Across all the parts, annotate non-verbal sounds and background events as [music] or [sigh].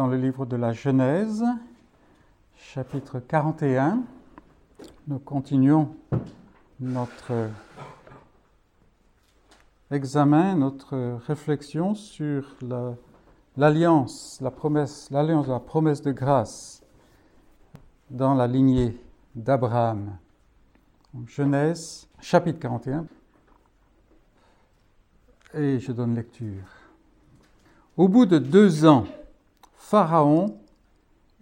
dans le livre de la Genèse, chapitre 41. Nous continuons notre examen, notre réflexion sur l'alliance, la, promesse, l'alliance la promesse de grâce dans la lignée d'Abraham. Genèse, chapitre 41. Et je donne lecture. Au bout de deux ans, Pharaon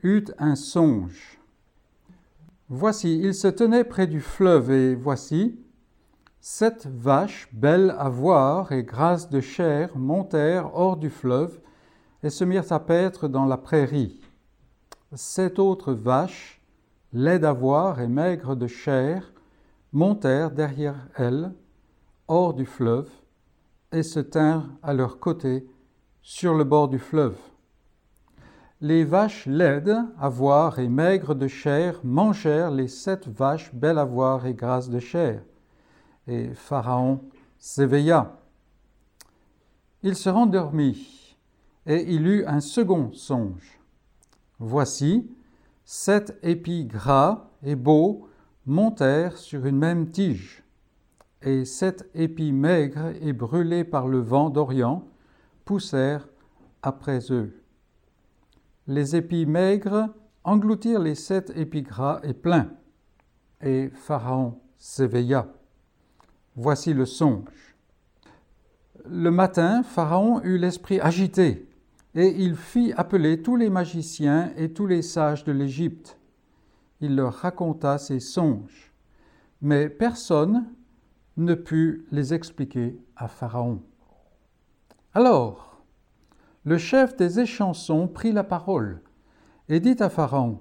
eut un songe. Voici, il se tenait près du fleuve, et voici, sept vaches, belles à voir et grasses de chair, montèrent hors du fleuve et se mirent à paître dans la prairie. Sept autres vaches, laides à voir et maigres de chair, montèrent derrière elles, hors du fleuve, et se tinrent à leur côté sur le bord du fleuve. Les vaches laides à voir et maigres de chair mangèrent les sept vaches belles à voir et grasses de chair. Et Pharaon s'éveilla. Il se rendormit, et il eut un second songe. Voici, sept épis gras et beaux montèrent sur une même tige, et sept épis maigres et brûlés par le vent d'Orient poussèrent après eux. Les épis maigres engloutirent les sept épis gras et pleins, et Pharaon s'éveilla. Voici le songe. Le matin, Pharaon eut l'esprit agité, et il fit appeler tous les magiciens et tous les sages de l'Égypte. Il leur raconta ses songes, mais personne ne put les expliquer à Pharaon. Alors, le chef des échansons prit la parole et dit à Pharaon,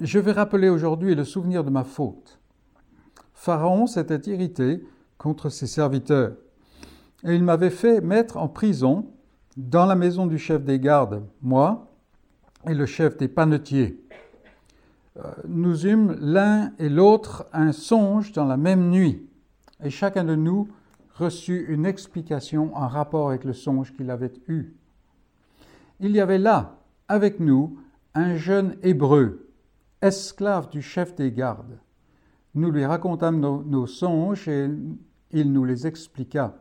Je vais rappeler aujourd'hui le souvenir de ma faute. Pharaon s'était irrité contre ses serviteurs, et il m'avait fait mettre en prison dans la maison du chef des gardes, moi et le chef des panetiers. Euh, nous eûmes l'un et l'autre un songe dans la même nuit, et chacun de nous reçut une explication en rapport avec le songe qu'il avait eu. Il y avait là, avec nous, un jeune hébreu, esclave du chef des gardes. Nous lui racontâmes nos, songes et il nous les expliqua.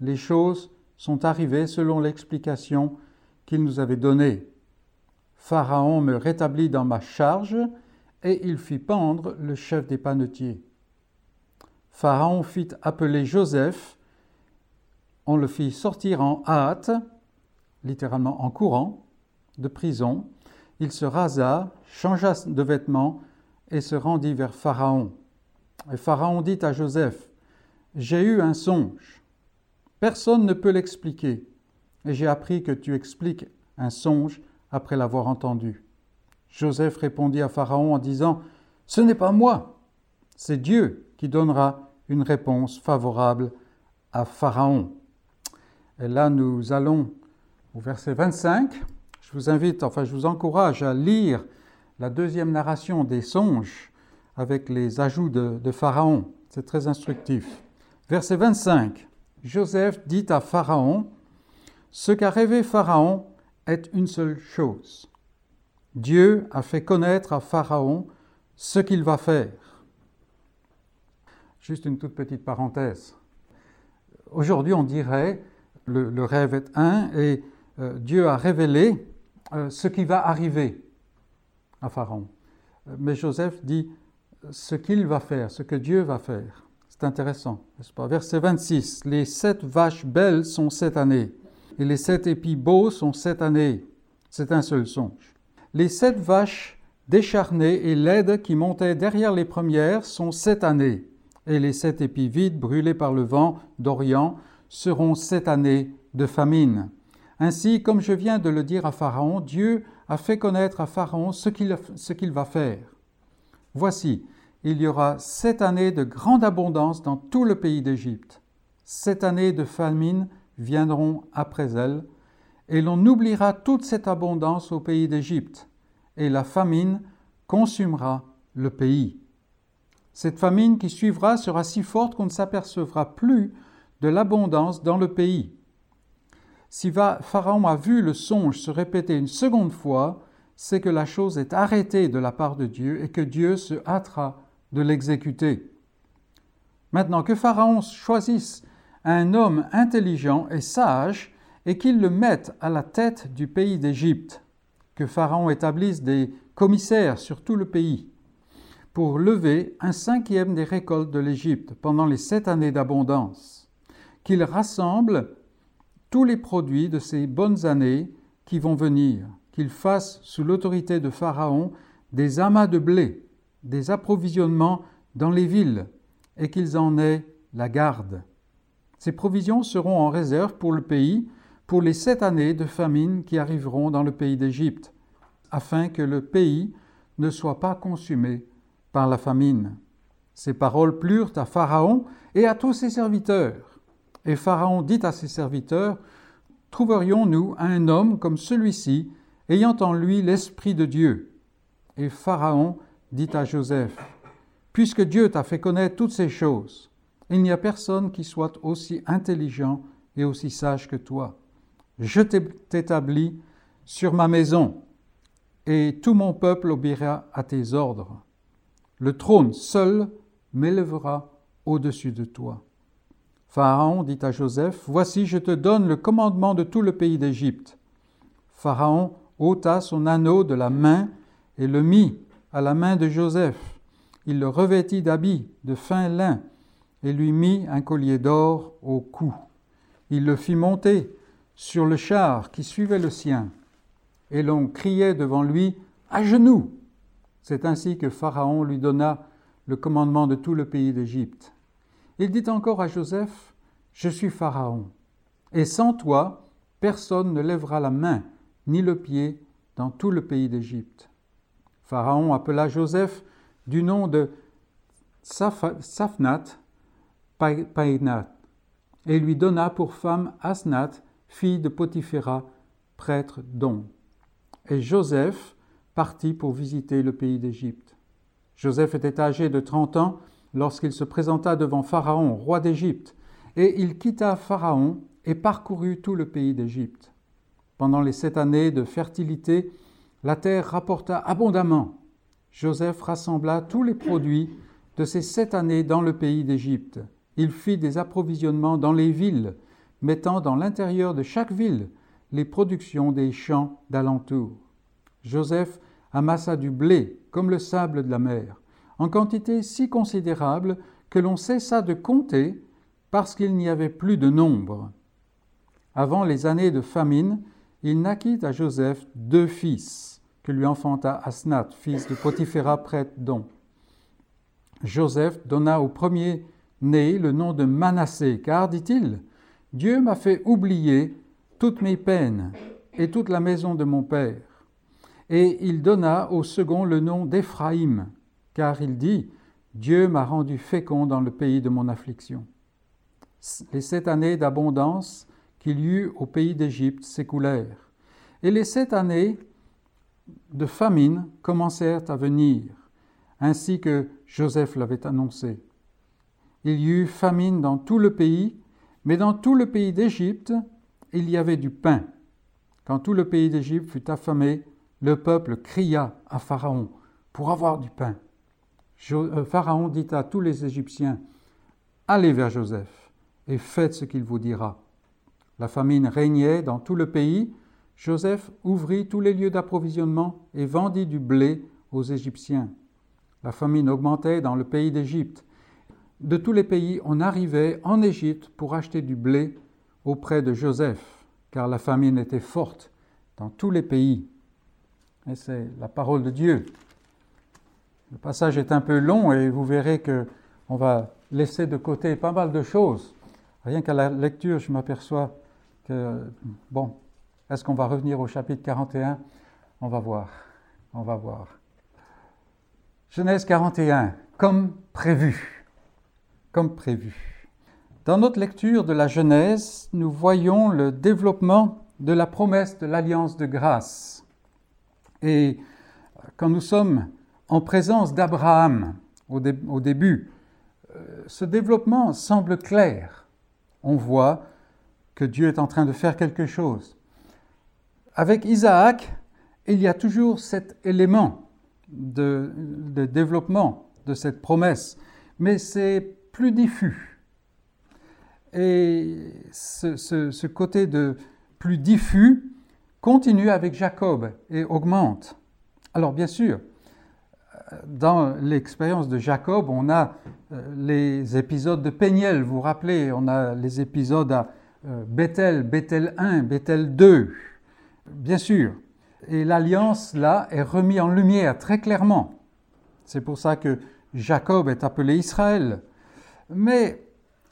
Les choses sont arrivées selon l'explication qu'il nous avait donnée. Pharaon me rétablit dans ma charge et il fit pendre le chef des panetiers. Pharaon fit appeler Joseph, on le fit sortir en hâte, littéralement en courant, de prison. Il se rasa, changea de vêtements et se rendit vers Pharaon. Et Pharaon dit à Joseph, J'ai eu un songe. Personne ne peut l'expliquer, et j'ai appris que tu expliques un songe après l'avoir entendu. Joseph répondit à Pharaon en disant, Ce n'est pas moi, c'est Dieu qui donnera une réponse favorable à Pharaon. Et là, nous allons au verset 25. Je vous invite, enfin, je vous encourage à lire la deuxième narration des songes avec les ajouts de, Pharaon. C'est très instructif. Verset 25. Joseph dit à Pharaon, Ce qu'a rêvé Pharaon est une seule chose. Dieu a fait connaître à Pharaon ce qu'il va faire. Juste une toute petite parenthèse. Aujourd'hui, on dirait le, rêve est un et Dieu a révélé euh, ce qui va arriver à Pharaon. Euh, mais Joseph dit ce qu'il va faire, ce que Dieu va faire. C'est intéressant, n'est-ce pas? Verset 26. Les sept vaches belles sont sept années, et les sept épis beaux sont sept années. C'est un seul songe. Les sept vaches décharnées et laides qui montaient derrière les premières sont sept années et les sept épis vides brûlés par le vent d'Orient seront sept années de famine. Ainsi, comme je viens de le dire à Pharaon, Dieu a fait connaître à Pharaon ce qu'il va faire. Voici, il y aura sept années de grande abondance dans tout le pays d'Égypte. Sept années de famine viendront après elles, et l'on oubliera toute cette abondance au pays d'Égypte, et la famine consumera le pays. Cette famine qui suivra sera si forte qu'on ne s'apercevra plus de l'abondance dans le pays. Si Pharaon a vu le songe se répéter une seconde fois, c'est que la chose est arrêtée de la part de Dieu et que Dieu se hâtera de l'exécuter. Maintenant, que Pharaon choisisse un homme intelligent et sage et qu'il le mette à la tête du pays d'Égypte, que Pharaon établisse des commissaires sur tout le pays pour lever un cinquième des récoltes de l'Égypte pendant les sept années d'abondance, qu'il rassemble tous les produits de ces bonnes années qui vont venir, qu'il fasse sous l'autorité de Pharaon des amas de blé, des approvisionnements dans les villes, et qu'ils en aient la garde. Ces provisions seront en réserve pour le pays pour les sept années de famine qui arriveront dans le pays d'Égypte, afin que le pays ne soit pas consumé par la famine. Ces paroles plurent à Pharaon et à tous ses serviteurs. Et Pharaon dit à ses serviteurs, Trouverions-nous un homme comme celui-ci, ayant en lui l'Esprit de Dieu? Et Pharaon dit à Joseph, Puisque Dieu t'a fait connaître toutes ces choses, il n'y a personne qui soit aussi intelligent et aussi sage que toi. Je t'établis sur ma maison, et tout mon peuple obéira à tes ordres. Le trône seul m'élèvera au-dessus de toi. Pharaon dit à Joseph, Voici, je te donne le commandement de tout le pays d'Égypte. Pharaon ôta son anneau de la main et le mit à la main de Joseph. Il le revêtit d'habits de fin lin et lui mit un collier d'or au cou. Il le fit monter sur le char qui suivait le sien, et l'on criait devant lui À genoux C'est ainsi que Pharaon lui donna le commandement de tout le pays d'Égypte. Il dit encore à Joseph, Je suis Pharaon, et sans toi, personne ne lèvera la main ni le pied dans tout le pays d'Égypte. Pharaon appela Joseph du nom de Safnat Painat, et lui donna pour femme Asnat, fille de Potiphéra, prêtre d'On. Et Joseph partit pour visiter le pays d'Égypte. Joseph était âgé de trente ans lorsqu'il se présenta devant Pharaon, roi d'Égypte, et il quitta Pharaon et parcourut tout le pays d'Égypte. Pendant les sept années de fertilité, la terre rapporta abondamment. Joseph rassembla tous les produits de ces sept années dans le pays d'Égypte. Il fit des approvisionnements dans les villes, mettant dans l'intérieur de chaque ville les productions des champs d'alentour. Joseph amassa du blé comme le sable de la mer en quantité si considérable que l'on cessa de compter parce qu'il n'y avait plus de nombre. Avant les années de famine, il naquit à Joseph deux fils, que lui enfanta Asnat, fils de Potiphéra prêtre d'On. Joseph donna au premier né le nom de Manassé, car, dit-il, Dieu m'a fait oublier toutes mes peines et toute la maison de mon père. Et il donna au second le nom d'Éphraïm, car il dit, Dieu m'a rendu fécond dans le pays de mon affliction. Les sept années d'abondance qu'il y eut au pays d'Égypte s'écoulèrent, et les sept années de famine commencèrent à venir, ainsi que Joseph l'avait annoncé. Il y eut famine dans tout le pays, mais dans tout le pays d'Égypte, il y avait du pain. Quand tout le pays d'Égypte fut affamé, le peuple cria à Pharaon pour avoir du pain. Euh, Pharaon dit à tous les Égyptiens, Allez vers Joseph et faites ce qu'il vous dira. La famine régnait dans tout le pays. Joseph ouvrit tous les lieux d'approvisionnement et vendit du blé aux Égyptiens. La famine augmentait dans le pays d'Égypte. De tous les pays, on arrivait en Égypte pour acheter du blé auprès de Joseph, car la famine était forte dans tous les pays. Et c'est la parole de Dieu. Le passage est un peu long et vous verrez que on va laisser de côté pas mal de choses. Rien qu'à la lecture, je m'aperçois que, bon, est-ce qu'on va revenir au chapitre 41 On va voir. On va voir. Genèse 41, comme prévu. Comme prévu. Dans notre lecture de la Genèse, nous voyons le développement de la promesse de l'alliance de grâce. Et quand nous sommes en présence d'Abraham au, début, euh, ce développement semble clair. On voit que Dieu est en train de faire quelque chose. Avec Isaac, il y a toujours cet élément de, développement de cette promesse, mais c'est plus diffus. Et ce, ce côté de plus diffus continue avec Jacob et augmente. Alors bien sûr, dans l'expérience de Jacob, on a euh, les épisodes de Péniel, vous vous rappelez, on a les épisodes à euh, Bethel, Bethel 1, Bethel 2, bien sûr. Et l'alliance, là, est remise en lumière très clairement. C'est pour ça que Jacob est appelé Israël. Mais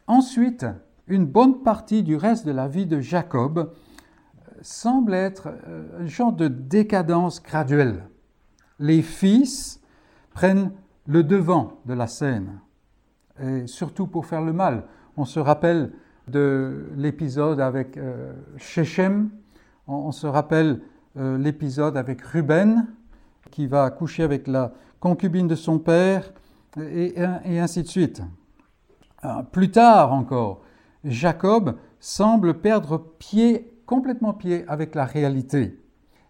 ensuite, une bonne partie du reste de la vie de Jacob euh, semble être un genre de décadence graduelle. Les fils prennent le devant de la scène, et surtout pour faire le mal. On se rappelle de l'épisode avec euh, Shechem, on, se rappelle euh, l'épisode avec Ruben, qui va coucher avec la concubine de son père, et, ainsi de suite. Euh, plus tard encore, Jacob semble perdre pied, complètement pied avec la réalité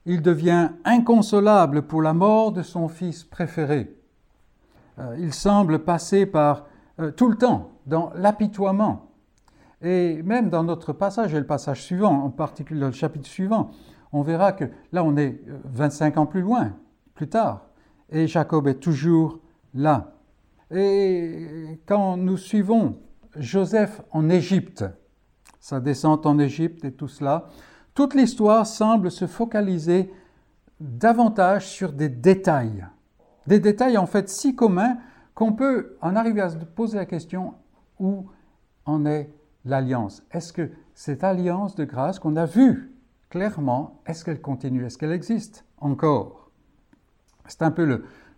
il devient inconsolable pour la mort de son fils préféré. Euh, il semble passer par euh, tout le temps dans l'apitoiement. Et même dans notre passage, et le passage suivant, en particulier le chapitre suivant, on verra que là on est 25 euh, ans plus loin, plus tard, et Jacob est toujours là. Et quand nous suivons Joseph en Égypte, sa descente en Égypte et tout cela, toute l'histoire semble se focaliser davantage sur des détails. Des détails en fait si communs qu'on peut en arriver à se poser la question où en est l'alliance Est-ce que cette alliance de grâce qu'on a vue clairement, est-ce qu'elle continue? Est-ce qu'elle existe encore? C'est un peu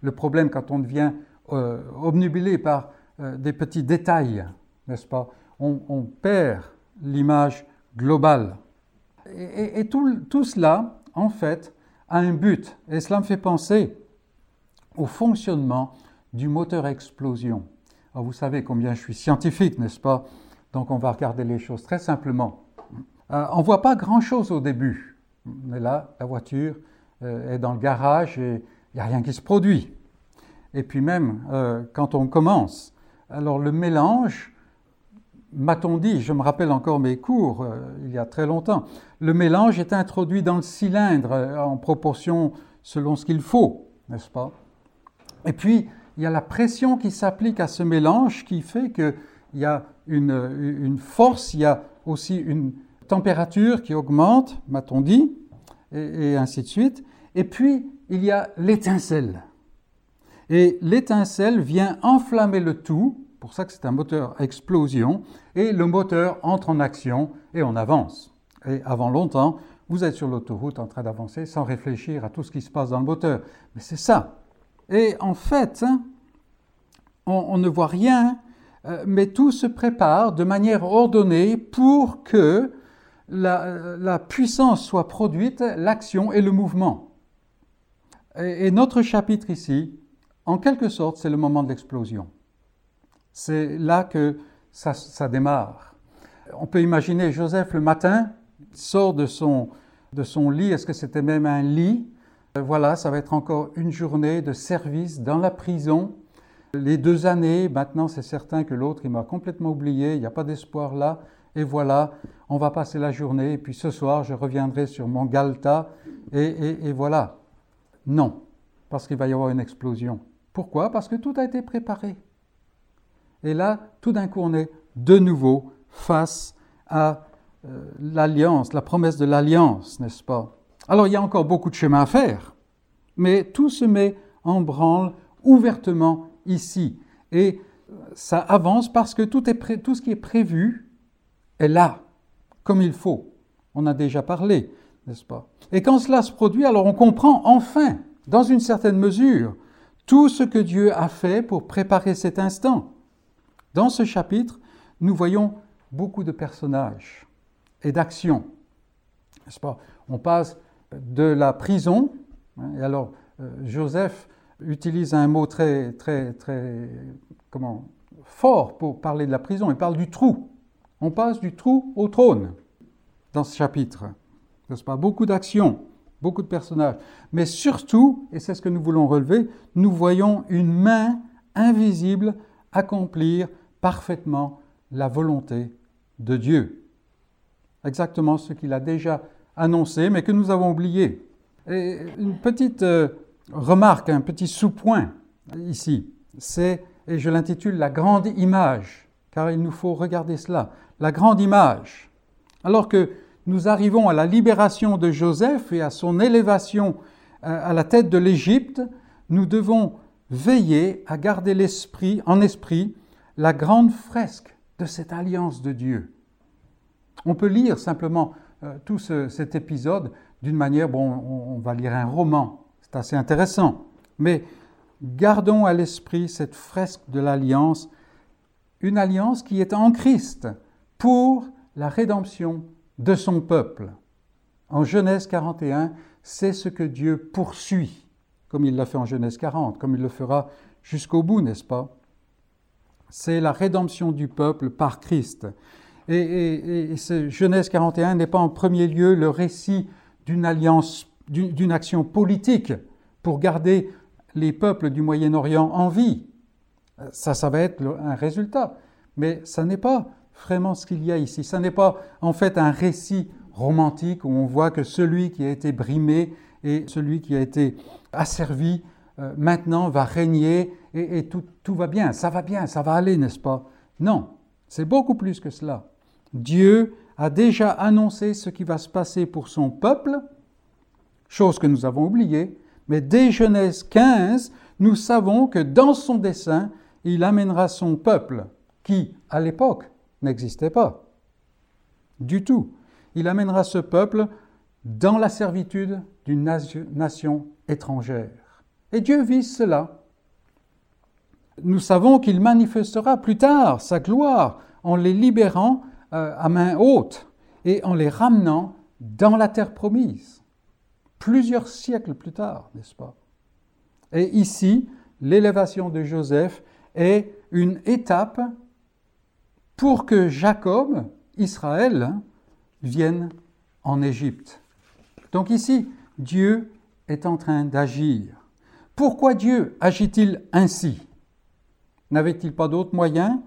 le, problème quand on devient euh, obnubilé par euh, des petits détails, n'est-ce pas? On perd l'image globale. Et, tout, cela, en fait, a un but. Et cela me fait penser au fonctionnement du moteur explosion. vous savez combien je suis scientifique, n'est-ce pas? Donc on va regarder les choses très simplement. Euh, on ne voit pas grand-chose au début. Mais là, la voiture euh, est dans le garage et il n'y a rien qui se produit. Et puis même euh, quand on commence, alors le mélange m'a-t-on dit, je me rappelle encore mes cours euh, il y a très longtemps, le mélange est introduit dans le cylindre euh, en proportion selon ce qu'il faut, n'est-ce pas? Et puis, il y a la pression qui s'applique à ce mélange qui fait qu'il y a une, force, il y a aussi une température qui augmente, m'a-t-on dit, et ainsi de suite. Et puis, il y a l'étincelle. Et l'étincelle vient enflammer le tout pour ça que c'est un moteur explosion, et le moteur entre en action et on avance. Et avant longtemps, vous êtes sur l'autoroute en train d'avancer sans réfléchir à tout ce qui se passe dans le moteur. Mais c'est ça. Et en fait, on, ne voit rien, euh, mais tout se prépare de manière ordonnée pour que la, puissance soit produite, l'action et le mouvement. et notre chapitre ici, en quelque sorte, c'est le moment de l'explosion. C'est là que ça, démarre. On peut imaginer Joseph le matin, sort de son, de son lit, est-ce que c'était même un lit? Euh, Voilà, ça va être encore une journée de service dans la prison. Les deux années, maintenant c'est certain que l'autre, il m'a complètement oublié, il n'y a pas d'espoir là. Et voilà, on va passer la journée, et puis ce soir, je reviendrai sur mon Galta, et, et voilà. Non, parce qu'il va y avoir une explosion. Pourquoi? Parce que tout a été préparé. Et là, tout d'un coup, on est de nouveau face à euh, l'alliance, la promesse de l'alliance, n'est-ce pas? Alors, il y a encore beaucoup de chemin à faire, mais tout se met en branle ouvertement ici. Et ça avance parce que tout, tout ce qui est prévu est là, comme il faut. On a déjà parlé, n'est-ce pas? Et quand cela se produit, alors on comprend enfin, dans une certaine mesure, tout ce que Dieu a fait pour préparer cet instant. Dans ce chapitre, nous voyons beaucoup de personnages et d'actions. On passe de la prison, hein, et alors euh, Joseph utilise un mot très, très, très comment, fort pour parler de la prison, il parle du trou. On passe du trou au trône. dans ce chapitre. N'est-ce pas? Beaucoup d'actions, beaucoup de personnages. Mais surtout, et c'est ce que nous voulons relever, nous voyons une main invisible accomplir parfaitement la volonté de Dieu. Exactement ce qu'il a déjà annoncé, mais que nous avons oublié. Une petite euh, remarque, un petit sous-point ici, c'est, et je l'intitule La grande image, car il nous faut regarder cela, la grande image. Alors que nous arrivons à la libération de Joseph et à son élévation euh, à la tête de l'Égypte, nous devons veiller à garder l'esprit, en esprit la grande fresque de cette alliance de Dieu. On peut lire simplement euh, tout cet épisode d'une manière, bon, on, va lire un roman, c'est assez intéressant, mais gardons à l'esprit cette fresque de l'alliance, une alliance qui est en Christ pour la rédemption de son peuple. En Genèse 41, c'est ce que Dieu poursuit, comme il l'a fait en Genèse 40, comme il le fera jusqu'au bout, n'est-ce pas? C'est la rédemption du peuple par Christ. Et, Genèse 41 n'est pas en premier lieu le récit d'une alliance, d'une action politique pour garder les peuples du Moyen-Orient en vie. Ça, ça va être un résultat. Mais ça n'est pas vraiment ce qu'il y a ici. Ça n'est pas en fait un récit romantique où on voit que celui qui a été brimé et celui qui a été asservi maintenant va régner et, et tout, tout va bien, ça va bien, ça va aller, n'est-ce pas? Non, c'est beaucoup plus que cela. Dieu a déjà annoncé ce qui va se passer pour son peuple, chose que nous avons oubliée, mais dès Genèse 15, nous savons que dans son dessein, il amènera son peuple, qui, à l'époque, n'existait pas. Du tout. Il amènera ce peuple dans la servitude d'une nation étrangère. Et Dieu vise cela. Nous savons qu'il manifestera plus tard sa gloire en les libérant euh, à main haute et en les ramenant dans la terre promise, plusieurs siècles plus tard, n'est-ce pas? Et ici, l'élévation de Joseph est une étape pour que Jacob, Israël, vienne en Égypte. Donc ici, Dieu est en train d'agir. Pourquoi Dieu agit-il ainsi? N'avait-il pas d'autres moyens?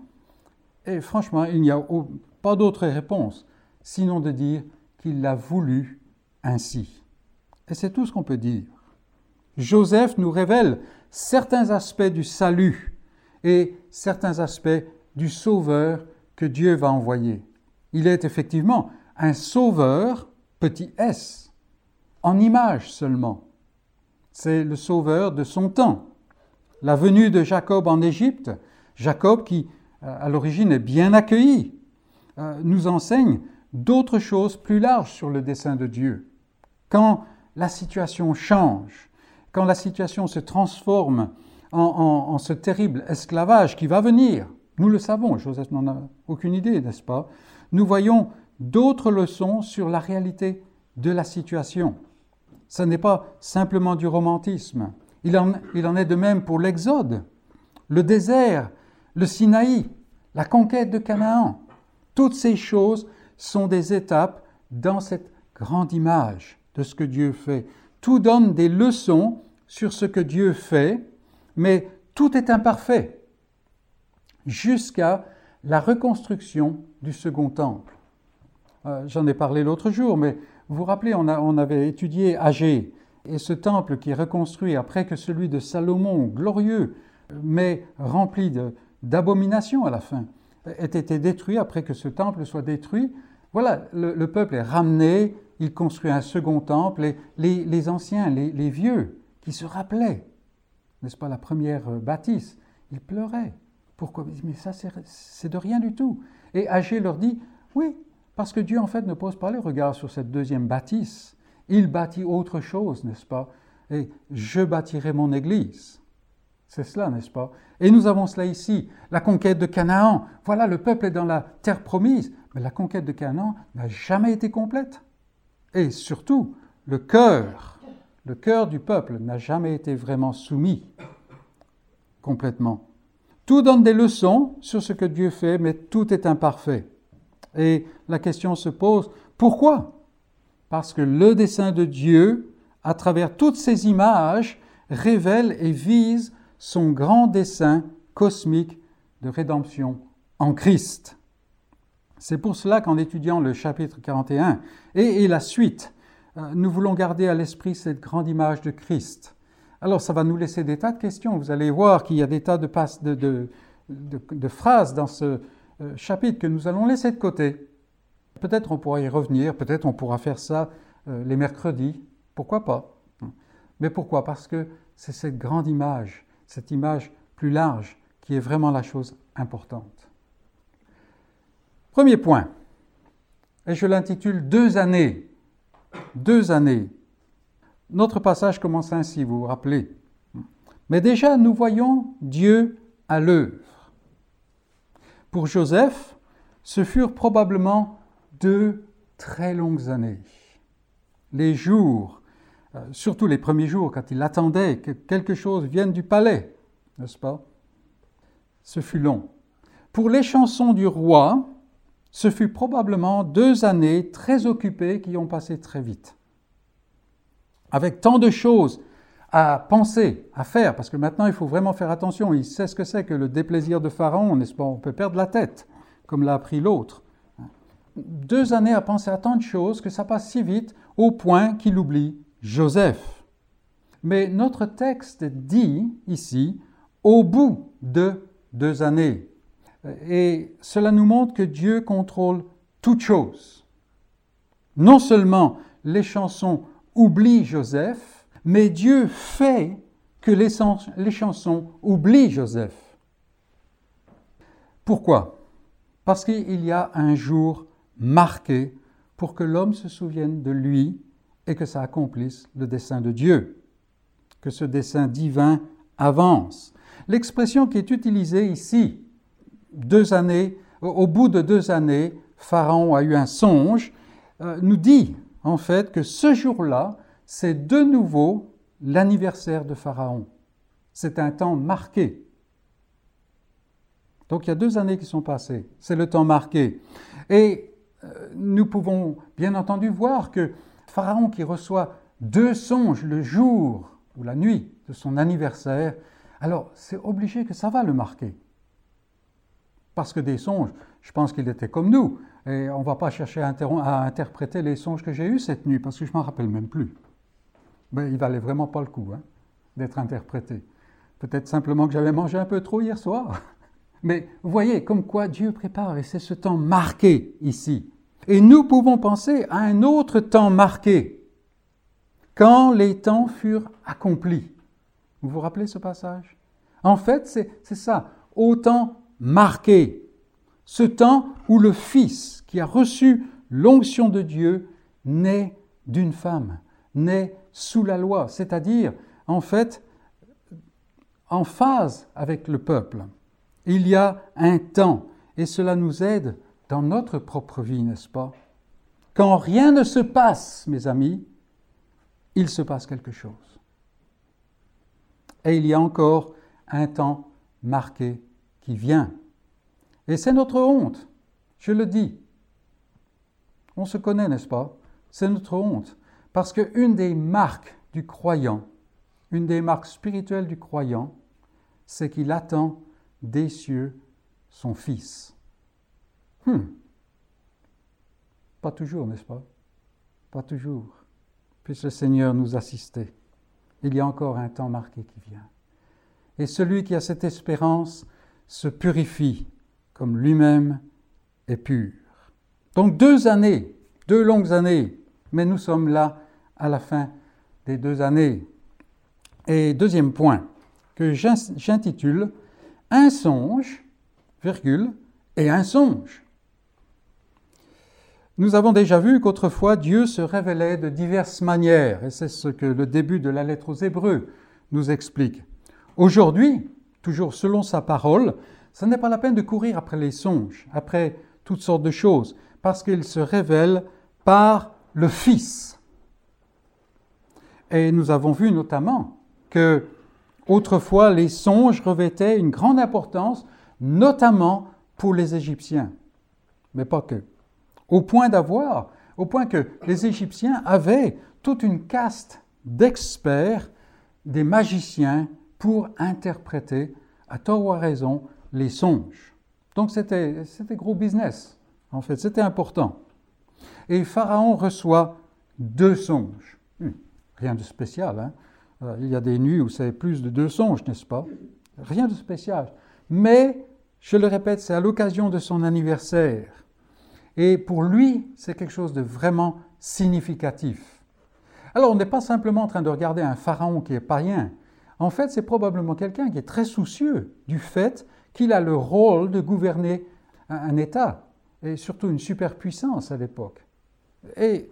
Et franchement, il n'y a pas d'autre réponse, sinon de dire qu'il l'a voulu ainsi. Et c'est tout ce qu'on peut dire. Joseph nous révèle certains aspects du salut et certains aspects du sauveur que Dieu va envoyer. Il est effectivement un sauveur, petit s, en image seulement. C'est le sauveur de son temps. La venue de Jacob en Égypte, Jacob qui euh, à l'origine est bien accueilli, euh, nous enseigne d'autres choses plus larges sur le dessein de Dieu. Quand la situation change, quand la situation se transforme en, ce terrible esclavage qui va venir, nous le savons, Joseph n'en a aucune idée, n'est-ce pas? Nous voyons d'autres leçons sur la réalité de la situation. Ce n'est pas simplement du romantisme. Il en, est de même pour l'Exode, le désert, le Sinaï, la conquête de Canaan. Toutes ces choses sont des étapes dans cette grande image de ce que Dieu fait. Tout donne des leçons sur ce que Dieu fait, mais tout est imparfait jusqu'à la reconstruction du second temple. Euh, j'en ai parlé l'autre jour, mais vous vous rappelez, on, avait étudié Agé, et ce temple qui est reconstruit après que celui de Salomon, glorieux, mais rempli d'abominations à la fin, ait été détruit, après que ce temple soit détruit, voilà, le, peuple est ramené, il construit un second temple, et les, anciens, les, vieux, qui se rappelaient, n'est-ce pas, la première bâtisse, ils pleuraient. Pourquoi? Mais ça, c'est de rien du tout. Et Agé leur dit, oui, parce que Dieu, en fait, ne pose pas les regards sur cette deuxième bâtisse. Il bâtit autre chose, n'est-ce pas? Et je bâtirai mon Église. C'est cela, n'est-ce pas? Et nous avons cela ici, la conquête de Canaan. Voilà, le peuple est dans la terre promise, mais la conquête de Canaan n'a jamais été complète. Et surtout, le cœur, le cœur du peuple n'a jamais été vraiment soumis complètement. Tout donne des leçons sur ce que Dieu fait, mais tout est imparfait. Et la question se pose, pourquoi? Parce que le dessein de Dieu, à travers toutes ces images, révèle et vise son grand dessein cosmique de rédemption en Christ. C'est pour cela qu'en étudiant le chapitre 41 et, la suite, euh, nous voulons garder à l'esprit cette grande image de Christ. Alors ça va nous laisser des tas de questions. Vous allez voir qu'il y a des tas de, phrases dans ce chapitre que nous allons laisser de côté. Peut-être on pourra y revenir, peut-être on pourra faire ça euh, les mercredis, pourquoi pas? Mais pourquoi? Parce que c'est cette grande image, cette image plus large, qui est vraiment la chose importante. Premier point, et je l'intitule Deux années. Deux années. Notre passage commence ainsi, vous vous rappelez. Mais déjà, nous voyons Dieu à l'œuvre. Pour Joseph, ce furent probablement deux très longues années. Les jours, euh, surtout les premiers jours, quand il attendait que quelque chose vienne du palais, n'est-ce pas Ce fut long. Pour les chansons du roi, ce fut probablement deux années très occupées qui ont passé très vite. Avec tant de choses à penser, à faire, parce que maintenant il faut vraiment faire attention. Il sait ce que c'est que le déplaisir de Pharaon, n'est-ce pas? On peut perdre la tête, comme l'a appris l'autre. Deux années à penser à tant de choses que ça passe si vite au point qu'il oublie Joseph. Mais notre texte dit ici au bout de deux années. Et cela nous montre que Dieu contrôle toutes choses. Non seulement les chansons oublient Joseph, mais Dieu fait que les, chansons oublient Joseph. Pourquoi? Parce qu'il y a un jour marqué pour que l'homme se souvienne de lui et que ça accomplisse le dessein de Dieu, que ce dessein divin avance. L'expression qui est utilisée ici, deux années, au bout de deux années, Pharaon a eu un songe, euh, nous dit en fait que ce jour-là, c'est de nouveau l'anniversaire de Pharaon. C'est un temps marqué. Donc il y a deux années qui sont passées. C'est le temps marqué. Et euh, nous pouvons bien entendu voir que Pharaon qui reçoit deux songes le jour ou la nuit de son anniversaire, alors c'est obligé que ça va le marquer. Parce que des songes, je pense qu'il était comme nous. Et on ne va pas chercher à, interpréter les songes que j'ai eus cette nuit, parce que je ne m'en rappelle même plus. Mais il valait vraiment pas le coup hein, d'être interprété. Peut-être simplement que j'avais mangé un peu trop hier soir. [laughs] Mais vous voyez, comme quoi Dieu prépare, et c'est ce temps marqué ici. Et nous pouvons penser à un autre temps marqué, quand les temps furent accomplis. Vous vous rappelez ce passage? En fait, c'est ça, au temps marqué, ce temps où le Fils qui a reçu l'onction de Dieu naît d'une femme, naît sous la loi, c'est-à-dire, en fait, en phase avec le peuple. Il y a un temps, et cela nous aide dans notre propre vie, n'est-ce pas? Quand rien ne se passe, mes amis, il se passe quelque chose. Et il y a encore un temps marqué qui vient. Et c'est notre honte, je le dis. On se connaît, n'est-ce pas? C'est notre honte. Parce qu'une des marques du croyant, une des marques spirituelles du croyant, c'est qu'il attend des cieux son Fils. Hmm. Pas toujours, n'est-ce pas? Pas toujours. Puisse le Seigneur nous assister. Il y a encore un temps marqué qui vient. Et celui qui a cette espérance se purifie comme lui-même est pur. Donc deux années, deux longues années, mais nous sommes là à la fin des deux années. Et deuxième point que j'intitule un songe, virgule, et un songe. Nous avons déjà vu qu'autrefois Dieu se révélait de diverses manières, et c'est ce que le début de la lettre aux Hébreux nous explique. Aujourd'hui, toujours selon sa parole, ce n'est pas la peine de courir après les songes, après toutes sortes de choses, parce qu'il se révèle par le Fils. Et nous avons vu notamment que Autrefois, les songes revêtaient une grande importance, notamment pour les Égyptiens, mais pas que. au point d'avoir, au point que les Égyptiens avaient toute une caste d'experts, des magiciens, pour interpréter, à tort ou à raison, les songes. Donc c'était gros business, en fait, c'était important. Et Pharaon reçoit deux songes. Hmm, rien de spécial, hein? Euh, il y a des nuits où c'est plus de deux songes, n'est-ce pas? Rien de spécial. Mais, je le répète, c'est à l'occasion de son anniversaire. Et pour lui, c'est quelque chose de vraiment significatif. Alors, on n'est pas simplement en train de regarder un pharaon qui est païen. En fait, c'est probablement quelqu'un qui est très soucieux du fait qu'il a le rôle de gouverner un État, et surtout une superpuissance à l'époque. Et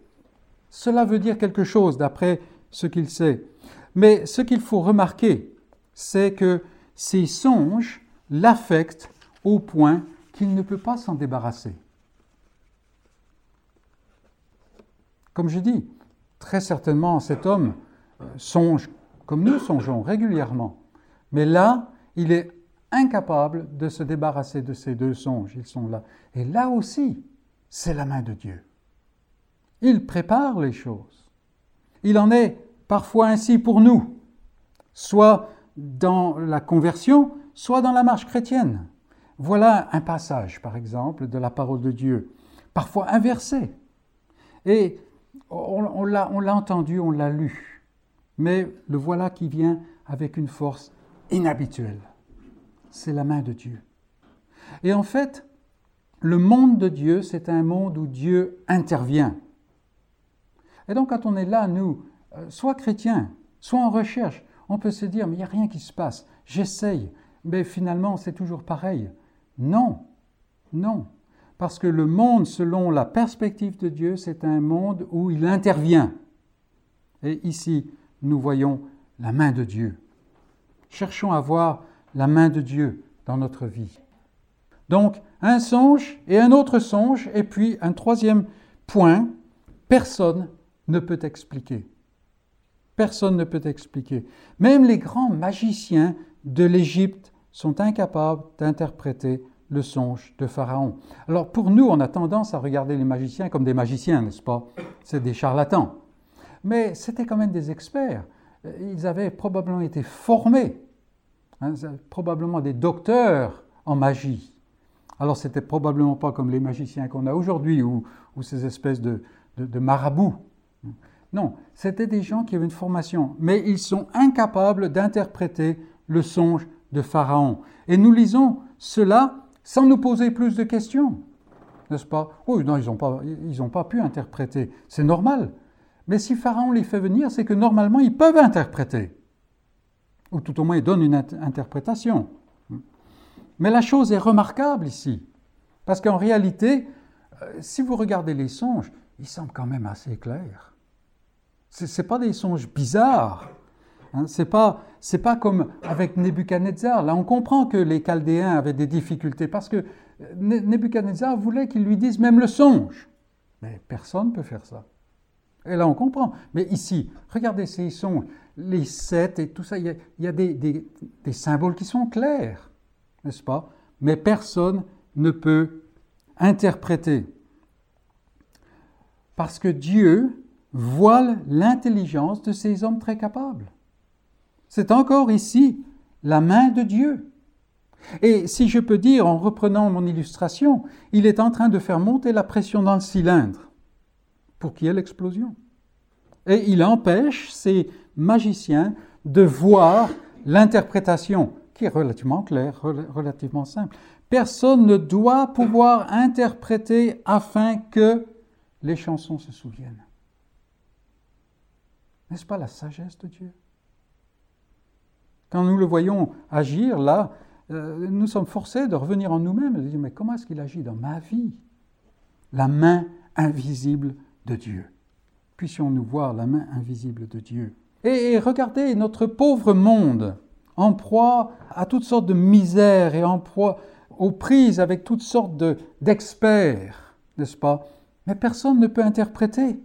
cela veut dire quelque chose d'après ce qu'il sait. Mais ce qu'il faut remarquer, c'est que ces songes l'affectent au point qu'il ne peut pas s'en débarrasser. Comme je dis, très certainement cet homme euh, songe comme nous songeons régulièrement. Mais là, il est incapable de se débarrasser de ces deux songes. Ils sont là. Et là aussi, c'est la main de Dieu. Il prépare les choses. Il en est parfois ainsi pour nous, soit dans la conversion, soit dans la marche chrétienne. Voilà un passage, par exemple, de la parole de Dieu, parfois inversé. Et on, l'a entendu, on l'a lu, mais le voilà qui vient avec une force inhabituelle. C'est la main de Dieu. Et en fait, le monde de Dieu, c'est un monde où Dieu intervient. Et donc quand on est là, nous, soit chrétiens, soit en recherche, on peut se dire, mais il n'y a rien qui se passe, j'essaye, mais finalement c'est toujours pareil. Non, non, parce que le monde, selon la perspective de Dieu, c'est un monde où il intervient. Et ici, nous voyons la main de Dieu. Cherchons à voir la main de Dieu dans notre vie. Donc, un songe et un autre songe, et puis un troisième point, personne ne peut expliquer. Personne ne peut expliquer. Même les grands magiciens de l'Égypte sont incapables d'interpréter le songe de Pharaon. Alors pour nous, on a tendance à regarder les magiciens comme des magiciens, n'est-ce pas? C'est des charlatans. Mais c'était quand même des experts. Ils avaient probablement été formés, hein, probablement des docteurs en magie. Alors c'était probablement pas comme les magiciens qu'on a aujourd'hui ou, ces espèces de marabouts. Non, c'était des gens qui avaient une formation, mais ils sont incapables d'interpréter le songe de Pharaon. Et nous lisons cela sans nous poser plus de questions, n'est-ce pas? Oui, non, ils n'ont pas, pas pu interpréter. C'est normal. Mais si Pharaon les fait venir, c'est que normalement, ils peuvent interpréter. Ou tout au moins, ils donnent une interprétation. Mais la chose est remarquable ici. Parce qu'en réalité, euh, si vous regardez les songes, ils semblent quand même assez clairs. Ce pas des songes bizarres. Hein, pas c'est pas comme avec Nebuchadnezzar. Là, on comprend que les Chaldéens avaient des difficultés parce que euh, Nebuchadnezzar voulait qu'ils lui disent même le songe. Mais personne ne peut faire ça. Et là, on comprend. Mais ici, regardez ces songes, les sept et tout ça, il y a, des, des symboles qui sont clairs, n'est-ce pas? Mais personne ne peut interpréter. Parce que Dieu voile l'intelligence de ces hommes très capables. C'est encore ici la main de Dieu. Et si je peux dire, en reprenant mon illustration, il est en train de faire monter la pression dans le cylindre pour qu'il y ait l'explosion. Et il empêche ces magiciens de voir l'interprétation, qui est relativement claire, relativement simple. Personne ne doit pouvoir interpréter afin que les chansons se souviennent. N'est-ce pas la sagesse de Dieu? Quand nous le voyons agir là, euh, nous sommes forcés de revenir en nous-mêmes et de dire mais comment est-ce qu'il agit dans ma vie? La main invisible de Dieu. Puissions-nous voir la main invisible de Dieu. Et, regardez notre pauvre monde, en proie à toutes sortes de misères et en proie aux prises avec toutes sortes d'experts, n'est-ce pas? Mais personne ne peut interpréter.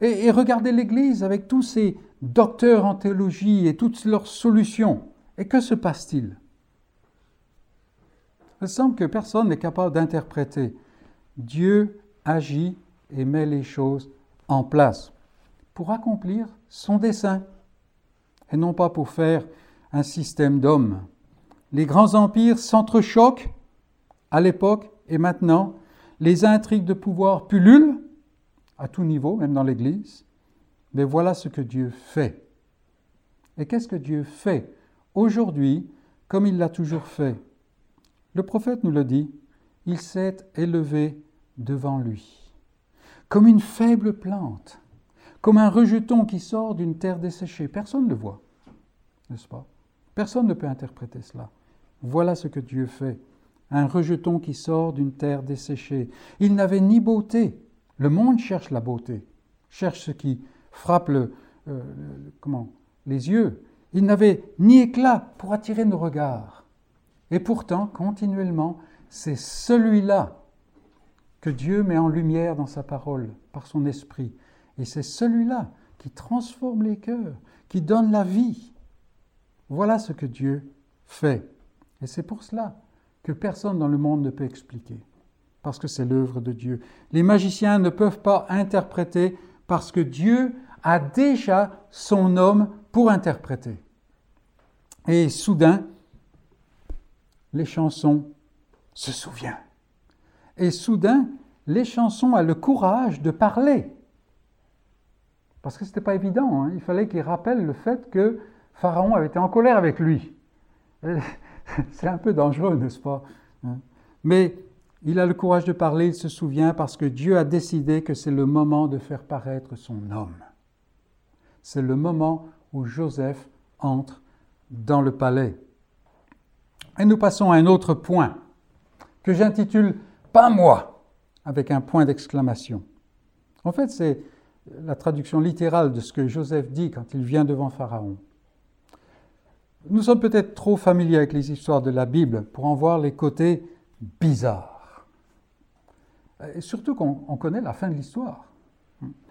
Et, regardez l'Église avec tous ces docteurs en théologie et toutes leurs solutions. Et que se passe-t-il? Il semble que personne n'est capable d'interpréter. Dieu agit et met les choses en place pour accomplir son dessein et non pas pour faire un système d'hommes. Les grands empires s'entrechoquent à l'époque et maintenant. Les intrigues de pouvoir pullulent à tout niveau, même dans l'Église. Mais voilà ce que Dieu fait. Et qu'est-ce que Dieu fait aujourd'hui comme il l'a toujours fait? Le prophète nous le dit, il s'est élevé devant lui, comme une faible plante, comme un rejeton qui sort d'une terre desséchée. Personne ne le voit, n'est-ce pas? Personne ne peut interpréter cela. Voilà ce que Dieu fait. Un rejeton qui sort d'une terre desséchée. Il n'avait ni beauté. Le monde cherche la beauté, cherche ce qui frappe euh, les yeux. Il n'avait ni éclat pour attirer nos regards. Et pourtant, continuellement, c'est celui-là que Dieu met en lumière dans sa parole, par son esprit. Et c'est celui-là qui transforme les cœurs, qui donne la vie. Voilà ce que Dieu fait. Et c'est pour cela que personne dans le monde ne peut expliquer, parce que c'est l'œuvre de Dieu. Les magiciens ne peuvent pas interpréter parce que Dieu a déjà son homme pour interpréter. Et soudain, les chansons se souviennent. Et soudain, les chansons ont le courage de parler. Parce que ce n'était pas évident. Hein. Il fallait qu'il rappelle le fait que Pharaon avait été en colère avec lui. [laughs] C'est un peu dangereux, n'est-ce pas hein? Mais il a le courage de parler, il se souvient parce que Dieu a décidé que c'est le moment de faire paraître son homme. C'est le moment où Joseph entre dans le palais. Et nous passons à un autre point que j'intitule Pas moi avec un point d'exclamation. En fait, c'est la traduction littérale de ce que Joseph dit quand il vient devant Pharaon. Nous sommes peut-être trop familiers avec les histoires de la Bible pour en voir les côtés bizarres. Et surtout qu'on connaît la fin de l'histoire.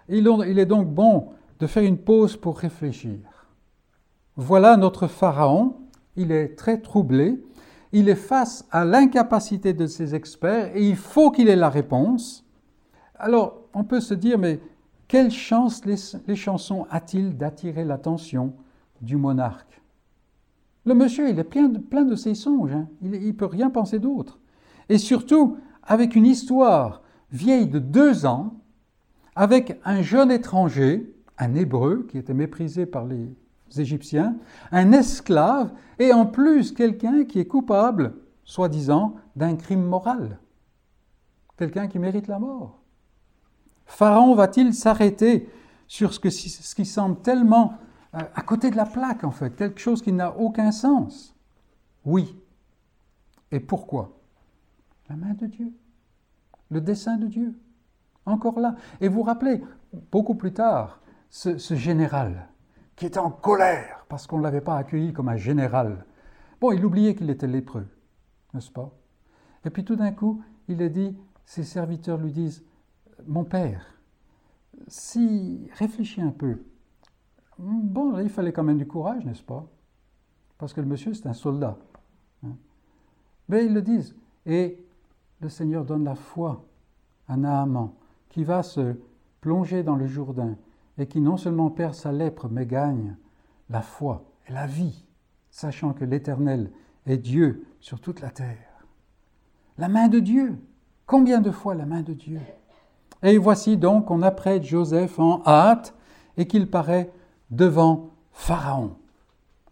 Il est donc bon de faire une pause pour réfléchir. Voilà notre Pharaon, il est très troublé, il est face à l'incapacité de ses experts et il faut qu'il ait la réponse. Alors, on peut se dire, mais quelle chance les, chansons a-t-il d'attirer l'attention du monarque? Le monsieur, il est plein de, plein de ses songes. Hein. Il ne peut rien penser d'autre. Et surtout, avec une histoire vieille de deux ans, avec un jeune étranger, un hébreu qui était méprisé par les Égyptiens, un esclave, et en plus quelqu'un qui est coupable, soi-disant, d'un crime moral. Quelqu'un qui mérite la mort. Pharaon va-t-il s'arrêter sur ce, qui semble tellement à côté de la plaque, en fait, quelque chose qui n'a aucun sens? Oui. Et pourquoi? La main de Dieu, le dessein de Dieu, encore là. Et vous rappelez, beaucoup plus tard, ce, général qui était en colère parce qu'on ne l'avait pas accueilli comme un général. Bon, il oubliait qu'il était lépreux, n'est-ce pas? Et puis tout d'un coup, il a dit, ses serviteurs lui disent, mon père, si réfléchis un peu, Bon, il fallait quand même du courage, n'est-ce pas? Parce que le monsieur, c'est un soldat. Hein. Mais ils le disent. Et le Seigneur donne la foi à Naaman, qui va se plonger dans le Jourdain et qui non seulement perd sa lèpre, mais gagne la foi et la vie, sachant que l'Éternel est Dieu sur toute la terre. La main de Dieu. Combien de fois la main de Dieu? Et voici donc qu'on apprête Joseph en hâte et qu'il paraît devant Pharaon.